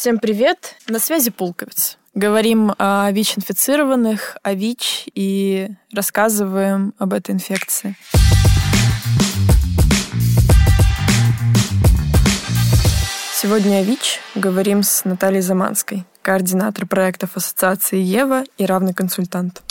Всем привет! На связи Пулковец. Говорим о ВИЧ-инфицированных, о ВИЧ и рассказываем об этой инфекции. Сегодня о ВИЧ говорим с Натальей Заманской, координатор проектов Ассоциации Ева и равный консультант.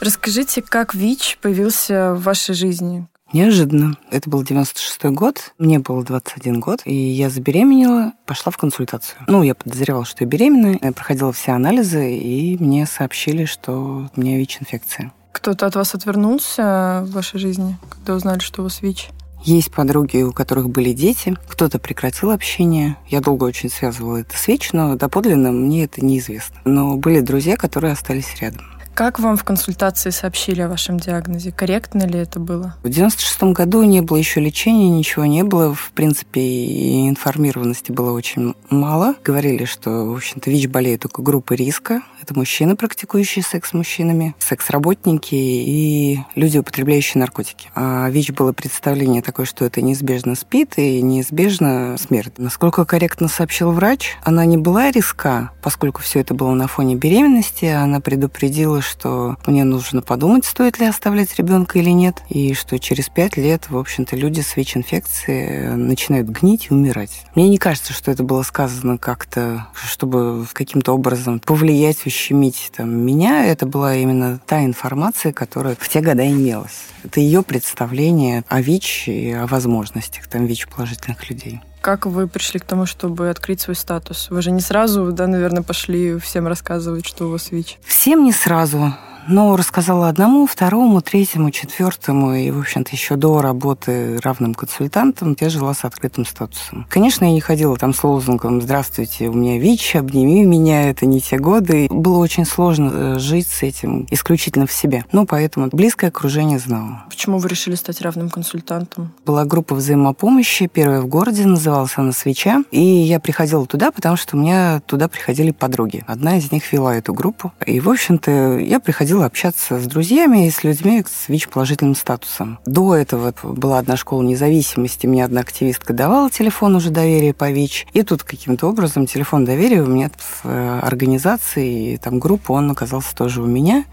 Расскажите, как ВИЧ появился в вашей жизни? Неожиданно. Это был 96-й год, мне было 21 год, и я забеременела, пошла в консультацию. Ну, я подозревала, что я беременна, я проходила все анализы, и мне сообщили, что у меня ВИЧ-инфекция. Кто-то от вас отвернулся в вашей жизни, когда узнали, что у вас ВИЧ? Есть подруги, у которых были дети, кто-то прекратил общение. Я долго очень связывала это с ВИЧ, но доподлинно мне это неизвестно. Но были друзья, которые остались рядом. Как вам в консультации сообщили о вашем диагнозе? Корректно ли это было? В 96 году не было еще лечения, ничего не было. В принципе, и информированности было очень мало. Говорили, что, в общем-то, ВИЧ болеет только группы риска. Это мужчины, практикующие секс с мужчинами, секс-работники и люди, употребляющие наркотики. А ВИЧ было представление такое, что это неизбежно спит и неизбежно смерть. Насколько корректно сообщил врач, она не была риска, поскольку все это было на фоне беременности. Она предупредила, что мне нужно подумать, стоит ли оставлять ребенка или нет, и что через пять лет, в общем-то, люди с ВИЧ-инфекцией начинают гнить и умирать. Мне не кажется, что это было сказано как-то, чтобы каким-то образом повлиять, ущемить там, меня. Это была именно та информация, которая в те годы имелась. Это ее представление о ВИЧ и о возможностях там ВИЧ-положительных людей. Как вы пришли к тому, чтобы открыть свой статус? Вы же не сразу, да, наверное, пошли всем рассказывать, что у вас ВИЧ? Всем не сразу. Но рассказала одному, второму, третьему, четвертому, и, в общем-то, еще до работы равным консультантом я жила с открытым статусом. Конечно, я не ходила там с лозунгом «Здравствуйте, у меня ВИЧ, обними меня, это не те годы». Было очень сложно э, жить с этим исключительно в себе. Ну, поэтому близкое окружение знало. Почему вы решили стать равным консультантом? Была группа взаимопомощи, первая в городе, называлась она «Свеча», и я приходила туда, потому что у меня туда приходили подруги. Одна из них вела эту группу, и, в общем-то, я приходила ходила общаться с друзьями и с людьми с ВИЧ-положительным статусом. До этого была одна школа независимости, мне одна активистка давала телефон уже доверия по ВИЧ, и тут каким-то образом телефон доверия у меня в э, организации, и там группа, он оказался тоже у меня.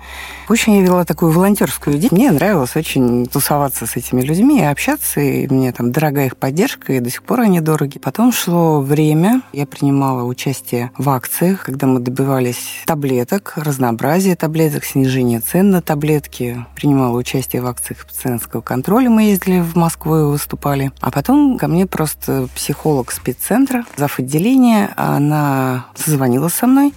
В общем, я вела такую волонтерскую деятельность. Мне нравилось очень тусоваться с этими людьми и общаться, и мне там дорогая их поддержка, и до сих пор они дороги. Потом шло время, я принимала участие в акциях, когда мы добивались таблеток, разнообразия таблеток, снижения снижения цен на таблетки, принимала участие в акциях пациентского контроля, мы ездили в Москву и выступали. А потом ко мне просто психолог спеццентра, зав. отделения, она созвонила со мной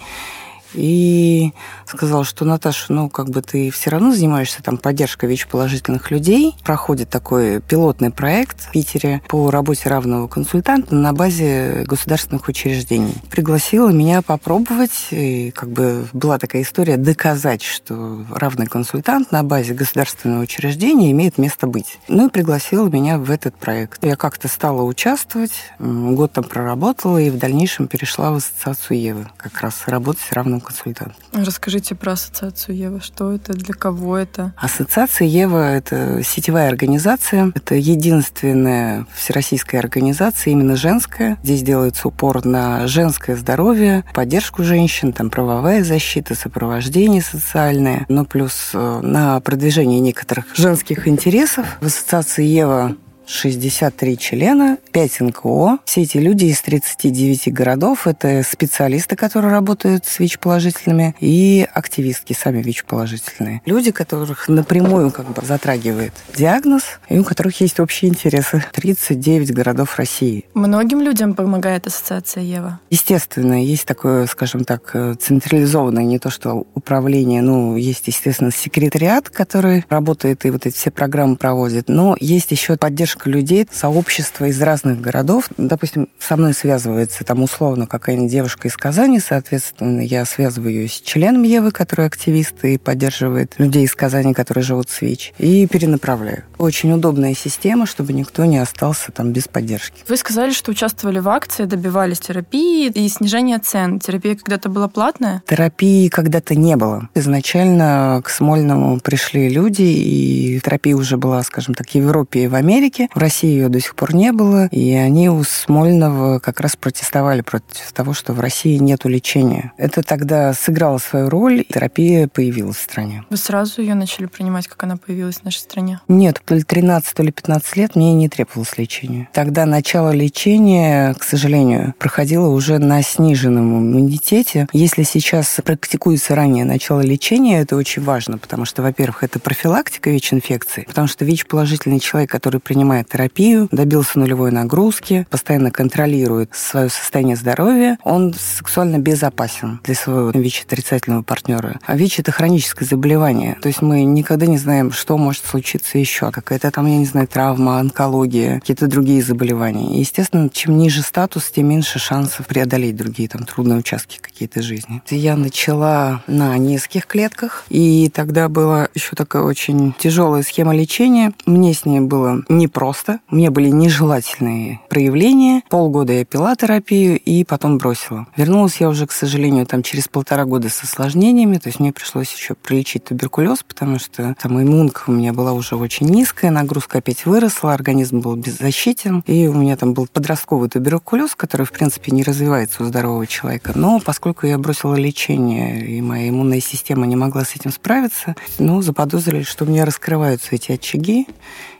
и сказал, что Наташа, ну, как бы ты все равно занимаешься там поддержкой ВИЧ-положительных людей. Проходит такой пилотный проект в Питере по работе равного консультанта на базе государственных учреждений. Пригласила меня попробовать, и как бы была такая история доказать, что равный консультант на базе государственного учреждения имеет место быть. Ну и пригласила меня в этот проект. Я как-то стала участвовать, год там проработала и в дальнейшем перешла в ассоциацию Евы, как раз работать с равным консультантом. Расскажи Расскажите про ассоциацию Ева. Что это, для кого это? Ассоциация Ева – это сетевая организация. Это единственная всероссийская организация, именно женская. Здесь делается упор на женское здоровье, поддержку женщин, там правовая защита, сопровождение социальное, но плюс э, на продвижение некоторых женских интересов. В ассоциации Ева 63 члена, 5 НКО. Все эти люди из 39 городов. Это специалисты, которые работают с ВИЧ-положительными, и активистки сами ВИЧ-положительные. Люди, которых напрямую как бы затрагивает диагноз, и у которых есть общие интересы. 39 городов России. Многим людям помогает ассоциация Ева? Естественно, есть такое, скажем так, централизованное, не то что управление, ну, есть, естественно, секретариат, который работает и вот эти все программы проводит, но есть еще поддержка поддержка людей, сообщество из разных городов. Допустим, со мной связывается там условно какая-нибудь девушка из Казани, соответственно, я связываю ее с членом Евы, который активист и поддерживает людей из Казани, которые живут в ВИЧ, и перенаправляю. Очень удобная система, чтобы никто не остался там без поддержки. Вы сказали, что участвовали в акции, добивались терапии и снижения цен. Терапия когда-то была платная? Терапии когда-то не было. Изначально к Смольному пришли люди, и терапия уже была, скажем так, в Европе и в Америке. В России ее до сих пор не было, и они у Смольного как раз протестовали против того, что в России нет лечения. Это тогда сыграло свою роль, терапия появилась в стране. Вы сразу ее начали принимать, как она появилась в нашей стране? Нет, то ли 13, то ли 15 лет мне не требовалось лечения. Тогда начало лечения, к сожалению, проходило уже на сниженном иммунитете. Если сейчас практикуется ранее начало лечения, это очень важно, потому что, во-первых, это профилактика ВИЧ-инфекции, потому что ВИЧ-положительный человек, который принимает терапию, добился нулевой нагрузки, постоянно контролирует свое состояние здоровья, он сексуально безопасен для своего ВИЧ-отрицательного партнера. А ВИЧ – это хроническое заболевание. То есть мы никогда не знаем, что может случиться еще. Какая-то там, я не знаю, травма, онкология, какие-то другие заболевания. И, естественно, чем ниже статус, тем меньше шансов преодолеть другие там трудные участки какие-то жизни. Я начала на низких клетках, и тогда была еще такая очень тяжелая схема лечения. Мне с ней было непросто. Мне были нежелательные проявления. Полгода я пила терапию и потом бросила. Вернулась я уже, к сожалению, там через полтора года с осложнениями, то есть мне пришлось еще пролечить туберкулез, потому что там иммунка у меня была уже очень низкая, нагрузка опять выросла, организм был беззащитен, и у меня там был подростковый туберкулез, который, в принципе, не развивается у здорового человека. Но поскольку я бросила лечение, и моя иммунная система не могла с этим справиться, ну, заподозрили, что у меня раскрываются эти очаги,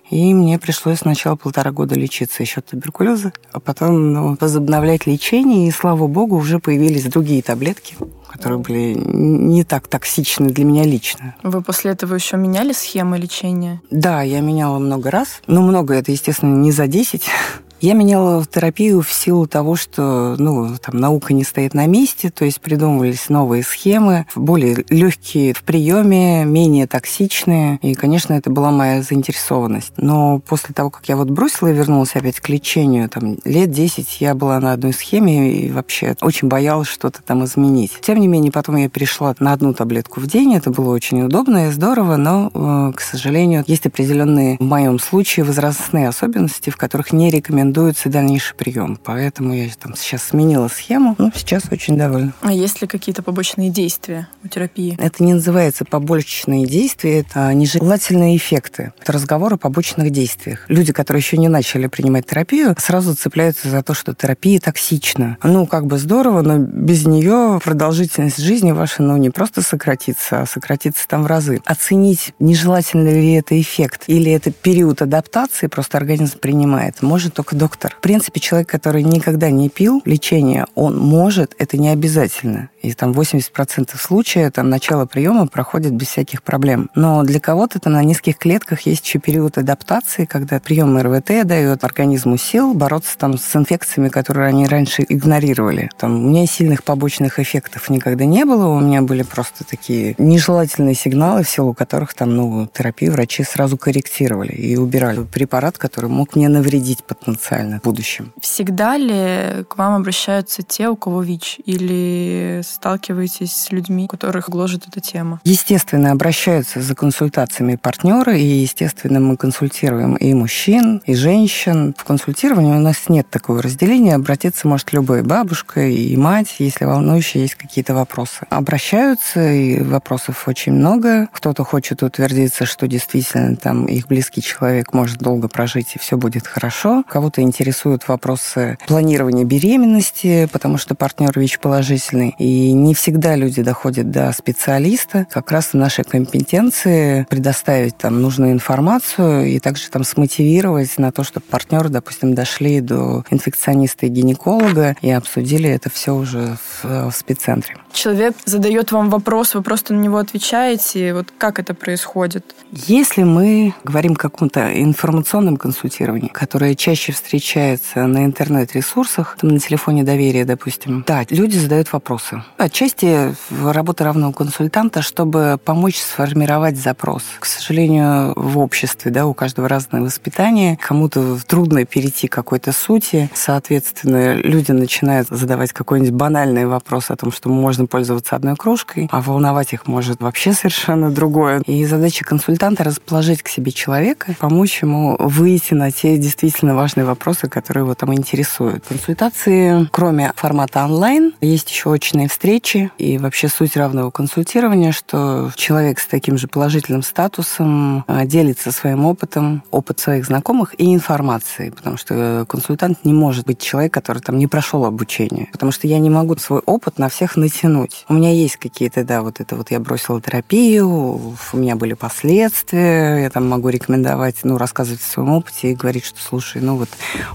и мне пришлось сначала полтора года лечиться еще от туберкулеза, а потом ну, возобновлять лечение, и, слава богу, уже появились другие таблетки, которые были не так токсичны для меня лично. Вы после этого еще меняли схемы лечения? Да, я меняла много раз. Ну, много это, естественно, не за 10. Я меняла терапию в силу того, что ну, там, наука не стоит на месте, то есть придумывались новые схемы, более легкие в приеме, менее токсичные. И, конечно, это была моя заинтересованность. Но после того, как я вот бросила и вернулась опять к лечению, там, лет 10 я была на одной схеме и вообще очень боялась что-то там изменить. Тем не менее, потом я перешла на одну таблетку в день. Это было очень удобно и здорово, но, э, к сожалению, есть определенные, в моем случае, возрастные особенности, в которых не рекомендую рекомендуется дальнейший прием. Поэтому я там сейчас сменила схему, но сейчас очень довольна. А есть ли какие-то побочные действия у терапии? Это не называется побочные действия, это нежелательные эффекты. Это разговор о побочных действиях. Люди, которые еще не начали принимать терапию, сразу цепляются за то, что терапия токсична. Ну, как бы здорово, но без нее продолжительность жизни ваша, ну, не просто сократится, а сократится там в разы. Оценить, нежелательный ли это эффект или это период адаптации, просто организм принимает, может только доктор. В принципе, человек, который никогда не пил лечение, он может, это не обязательно. И там 80% случаев там начало приема проходит без всяких проблем. Но для кого-то там на низких клетках есть еще период адаптации, когда прием РВТ дает организму сил бороться там с инфекциями, которые они раньше игнорировали. Там у меня сильных побочных эффектов никогда не было, у меня были просто такие нежелательные сигналы, в силу которых там, ну, терапию врачи сразу корректировали и убирали препарат, который мог мне навредить потенциально в будущем. Всегда ли к вам обращаются те, у кого ВИЧ? Или сталкиваетесь с людьми, у которых гложет эта тема? Естественно, обращаются за консультациями партнеры, и, естественно, мы консультируем и мужчин, и женщин. В консультировании у нас нет такого разделения. Обратиться может любой бабушка и мать, если волнующие есть какие-то вопросы. Обращаются, и вопросов очень много. Кто-то хочет утвердиться, что действительно там их близкий человек может долго прожить, и все будет хорошо. Кого-то интересуют вопросы планирования беременности, потому что партнер ВИЧ-положительный. И не всегда люди доходят до специалиста. Как раз в нашей компетенции предоставить там нужную информацию и также там смотивировать на то, чтобы партнеры, допустим, дошли до инфекциониста и гинеколога и обсудили это все уже в, в спеццентре. Человек задает вам вопрос, вы просто на него отвечаете. Вот как это происходит? Если мы говорим о каком-то информационном консультировании, которое чаще встречается на интернет-ресурсах, там на телефоне доверия, допустим, да, люди задают вопросы. Отчасти работа равного консультанта, чтобы помочь сформировать запрос. К сожалению, в обществе, да, у каждого разное воспитание, кому-то трудно перейти к какой-то сути, соответственно, люди начинают задавать какой-нибудь банальный вопрос о том, что можно пользоваться одной кружкой, а волновать их может вообще совершенно другое. И задача консультанта расположить к себе человека, помочь ему выйти на те действительно важные вопросы, вопросы, которые его там интересуют. Консультации, кроме формата онлайн, есть еще очные встречи. И вообще суть равного консультирования, что человек с таким же положительным статусом а, делится своим опытом, опыт своих знакомых и информацией. Потому что консультант не может быть человек, который там не прошел обучение. Потому что я не могу свой опыт на всех натянуть. У меня есть какие-то, да, вот это вот я бросила терапию, у меня были последствия, я там могу рекомендовать, ну, рассказывать о своем опыте и говорить, что, слушай, ну вот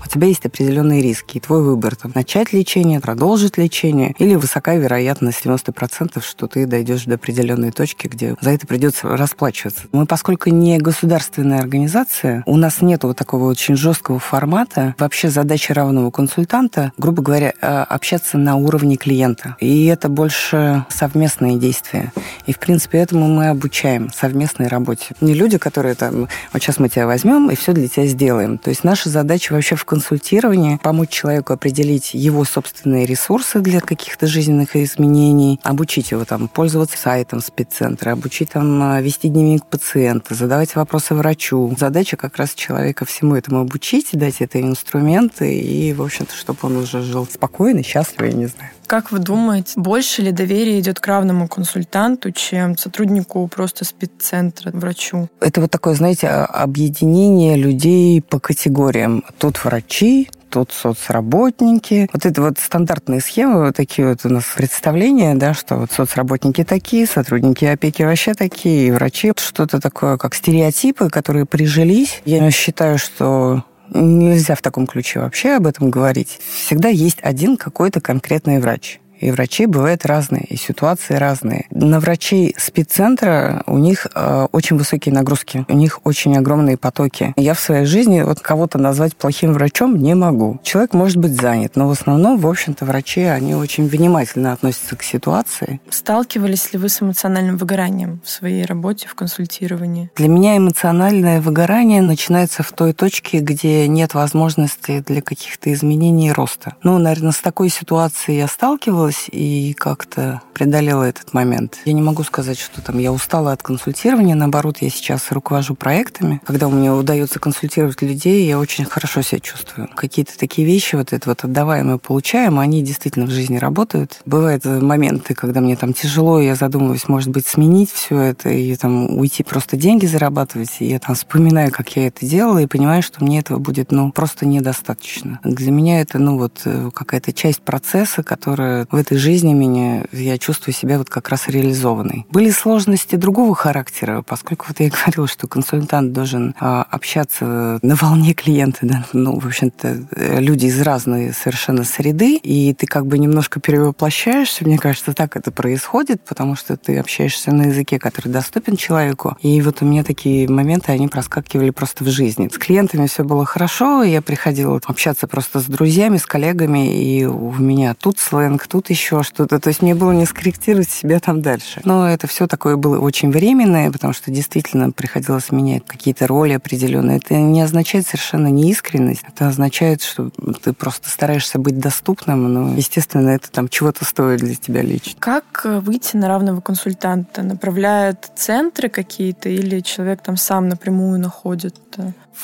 у тебя есть определенные риски, и твой выбор там начать лечение, продолжить лечение, или высокая вероятность 90%, что ты дойдешь до определенной точки, где за это придется расплачиваться. Мы, поскольку не государственная организация, у нас нет вот такого очень жесткого формата. Вообще задача равного консультанта, грубо говоря, э, общаться на уровне клиента. И это больше совместные действия. И, в принципе, этому мы обучаем совместной работе. Не люди, которые там, вот сейчас мы тебя возьмем и все для тебя сделаем. То есть наша задача вообще в консультировании помочь человеку определить его собственные ресурсы для каких-то жизненных изменений, обучить его там пользоваться сайтом спеццентра, обучить там вести дневник пациента, задавать вопросы врачу. Задача как раз человека всему этому обучить, дать это инструменты и, в общем-то, чтобы он уже жил спокойно, счастливо, я не знаю. Как вы думаете, больше ли доверия идет к равному консультанту, чем сотруднику просто спеццентра, врачу? Это вот такое, знаете, объединение людей по категориям. Тут врачи, тут соцработники. Вот это вот стандартные схемы, вот такие вот у нас представления, да, что вот соцработники такие, сотрудники опеки вообще такие, и врачи. Что-то такое, как стереотипы, которые прижились. Я считаю, что нельзя в таком ключе вообще об этом говорить. Всегда есть один какой-то конкретный врач. И врачи бывают разные, и ситуации разные. На врачей спеццентра у них э, очень высокие нагрузки, у них очень огромные потоки. Я в своей жизни вот кого-то назвать плохим врачом не могу. Человек может быть занят, но в основном, в общем-то, врачи, они очень внимательно относятся к ситуации. Сталкивались ли вы с эмоциональным выгоранием в своей работе, в консультировании? Для меня эмоциональное выгорание начинается в той точке, где нет возможности для каких-то изменений и роста. Ну, наверное, с такой ситуацией я сталкивалась, справилась и как-то преодолела этот момент. Я не могу сказать, что там я устала от консультирования, наоборот, я сейчас руковожу проектами. Когда меня удается консультировать людей, я очень хорошо себя чувствую. Какие-то такие вещи, вот это вот отдаваемые, получаем, они действительно в жизни работают. Бывают моменты, когда мне там тяжело, я задумываюсь, может быть, сменить все это и там уйти просто деньги зарабатывать. И я там вспоминаю, как я это делала, и понимаю, что мне этого будет, ну, просто недостаточно. Для меня это, ну, вот э, какая-то часть процесса, которая в этой жизни меня, я чувствую себя вот как раз реализованной. Были сложности другого характера, поскольку вот я говорила, что консультант должен а, общаться на волне клиента, да, ну, в общем-то, э, люди из разной совершенно среды, и ты как бы немножко перевоплощаешься, мне кажется, так это происходит, потому что ты общаешься на языке, который доступен человеку, и вот у меня такие моменты, они проскакивали просто в жизни. С клиентами все было хорошо, я приходила общаться просто с друзьями, с коллегами, и у меня тут сленг, тут еще что-то. То есть мне было не скорректировать себя там дальше. Но это все такое было очень временное, потому что действительно приходилось менять какие-то роли определенные. Это не означает совершенно неискренность. Это означает, что ты просто стараешься быть доступным, но, естественно, это там чего-то стоит для тебя лично. Как выйти на равного консультанта? Направляют центры какие-то или человек там сам напрямую находит?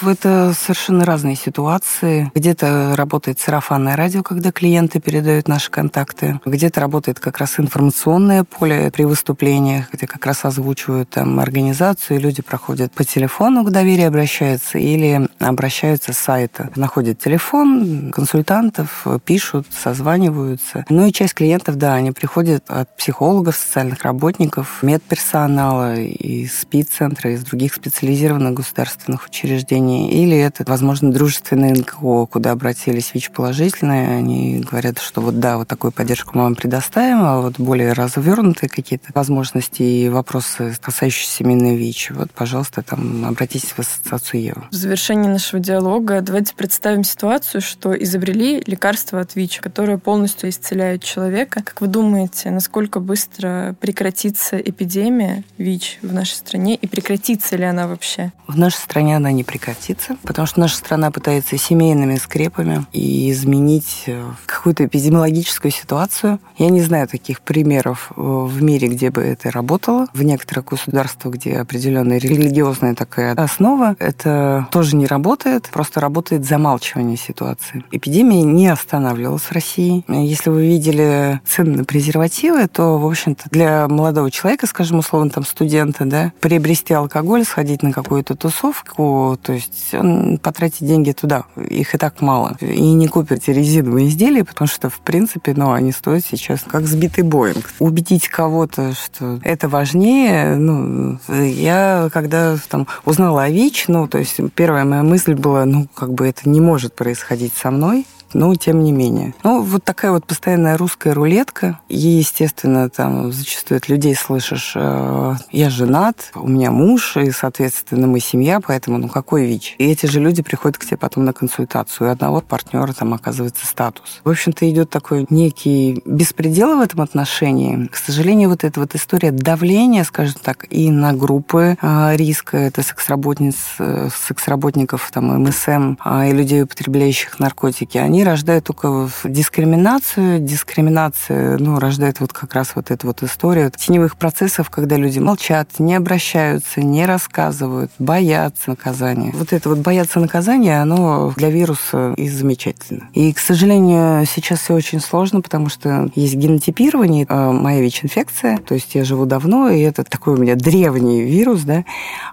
Это совершенно разные ситуации. Где-то работает сарафанное радио, когда клиенты передают наши контакты. Где-то работает как раз информационное поле при выступлениях, где как раз озвучивают там организацию, и люди проходят по телефону к доверию обращаются или обращаются с сайта. Находят телефон консультантов, пишут, созваниваются. Ну и часть клиентов, да, они приходят от психологов, социальных работников, медперсонала, из СПИД-центра, из других специализированных государственных учреждений учреждений, или это, возможно, дружественные НКО, куда обратились ВИЧ-положительные, они говорят, что вот да, вот такую поддержку мы вам предоставим, а вот более развернутые какие-то возможности и вопросы, касающиеся именно ВИЧ, вот, пожалуйста, там обратитесь в ассоциацию ЕВА. В завершении нашего диалога давайте представим ситуацию, что изобрели лекарство от ВИЧ, которое полностью исцеляет человека. Как вы думаете, насколько быстро прекратится эпидемия ВИЧ в нашей стране и прекратится ли она вообще? В нашей стране она не прекратится прекратиться, потому что наша страна пытается семейными скрепами и изменить э, какую-то эпидемиологическую ситуацию. Я не знаю таких примеров э, в мире, где бы это работало. В некоторых государствах, где определенная религиозная такая основа, это тоже не работает, просто работает замалчивание ситуации. Эпидемия не останавливалась в России. Если вы видели цены на презервативы, то, в общем-то, для молодого человека, скажем, условно, там, студента, да, приобрести алкоголь, сходить на какую-то тусовку, то есть он потратит деньги туда, их и так мало. И не купит эти резиновые изделия, потому что, в принципе, ну, они стоят сейчас как сбитый Боинг. Убедить кого-то, что это важнее, ну, я когда там узнала о ВИЧ, ну, то есть первая моя мысль была, ну, как бы это не может происходить со мной, но тем не менее. Ну, вот такая вот постоянная русская рулетка. И, естественно, там зачастую от людей слышишь, э, я женат, у меня муж, и, соответственно, мы семья, поэтому, ну, какой ВИЧ? И эти же люди приходят к тебе потом на консультацию, и одного партнера там оказывается статус. В общем-то, идет такой некий беспредел в этом отношении. К сожалению, вот эта вот история давления, скажем так, и на группы э, риска, это секс-работниц, э, секс-работников, там, МСМ, и людей, употребляющих наркотики, они они рождают только дискриминацию. Дискриминация, ну, рождает вот как раз вот эту вот историю теневых процессов, когда люди молчат, не обращаются, не рассказывают, боятся наказания. Вот это вот бояться наказания, оно для вируса и замечательно. И, к сожалению, сейчас все очень сложно, потому что есть генотипирование, э, моя ВИЧ-инфекция, то есть я живу давно, и это такой у меня древний вирус, да,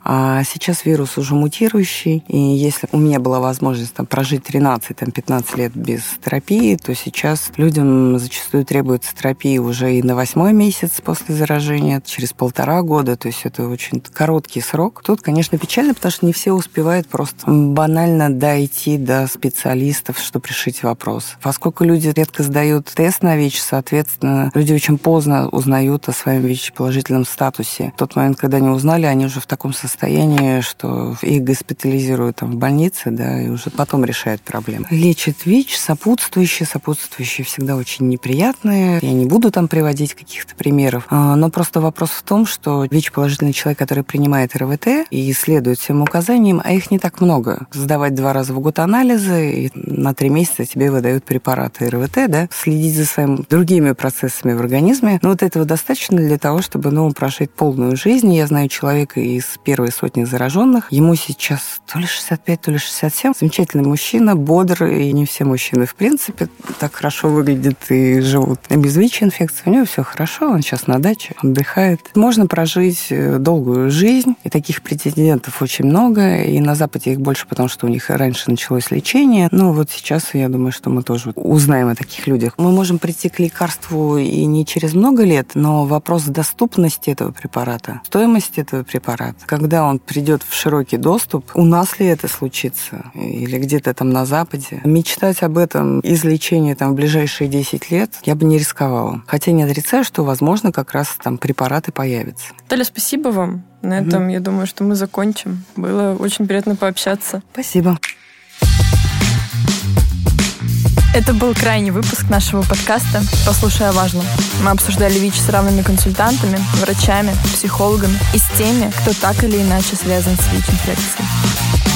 а сейчас вирус уже мутирующий, и если у меня была возможность там, прожить 13-15 лет без терапии, то сейчас людям зачастую требуется терапия уже и на восьмой месяц после заражения, через полтора года, то есть это очень короткий срок. Тут, конечно, печально, потому что не все успевают просто банально дойти до специалистов, чтобы решить вопрос. Поскольку люди редко сдают тест на ВИЧ, соответственно, люди очень поздно узнают о своем ВИЧ-положительном статусе. В тот момент, когда они узнали, они уже в таком состоянии, что их госпитализируют там в больнице, да, и уже потом решают проблемы. Лечит ВИЧ ВИЧ, сопутствующие. Сопутствующие всегда очень неприятные. Я не буду там приводить каких-то примеров. А, но просто вопрос в том, что ВИЧ-положительный человек, который принимает РВТ и следует всем указаниям, а их не так много. Сдавать два раза в год анализы, и на три месяца тебе выдают препараты РВТ, да, следить за своими другими процессами в организме. Но вот этого достаточно для того, чтобы, ну, прожить полную жизнь. Я знаю человека из первой сотни зараженных. Ему сейчас то ли 65, то ли 67. Замечательный мужчина, бодрый, и не все в принципе, так хорошо выглядят и живут без ВИЧ-инфекции. У него все хорошо, он сейчас на даче, отдыхает. Можно прожить э, долгую жизнь, и таких претендентов очень много, и на Западе их больше, потому что у них раньше началось лечение. Ну, вот сейчас, я думаю, что мы тоже узнаем о таких людях. Мы можем прийти к лекарству и не через много лет, но вопрос доступности этого препарата, стоимости этого препарата, когда он придет в широкий доступ, у нас ли это случится, или где-то там на Западе, мечтать об этом излечении там, в ближайшие 10 лет я бы не рисковала. Хотя не отрицаю, что, возможно, как раз там препараты появятся. Таля, спасибо вам. На этом, угу. я думаю, что мы закончим. Было очень приятно пообщаться. Спасибо. Это был крайний выпуск нашего подкаста «Послушай о важном». Мы обсуждали ВИЧ с равными консультантами, врачами, психологами и с теми, кто так или иначе связан с ВИЧ-инфекцией.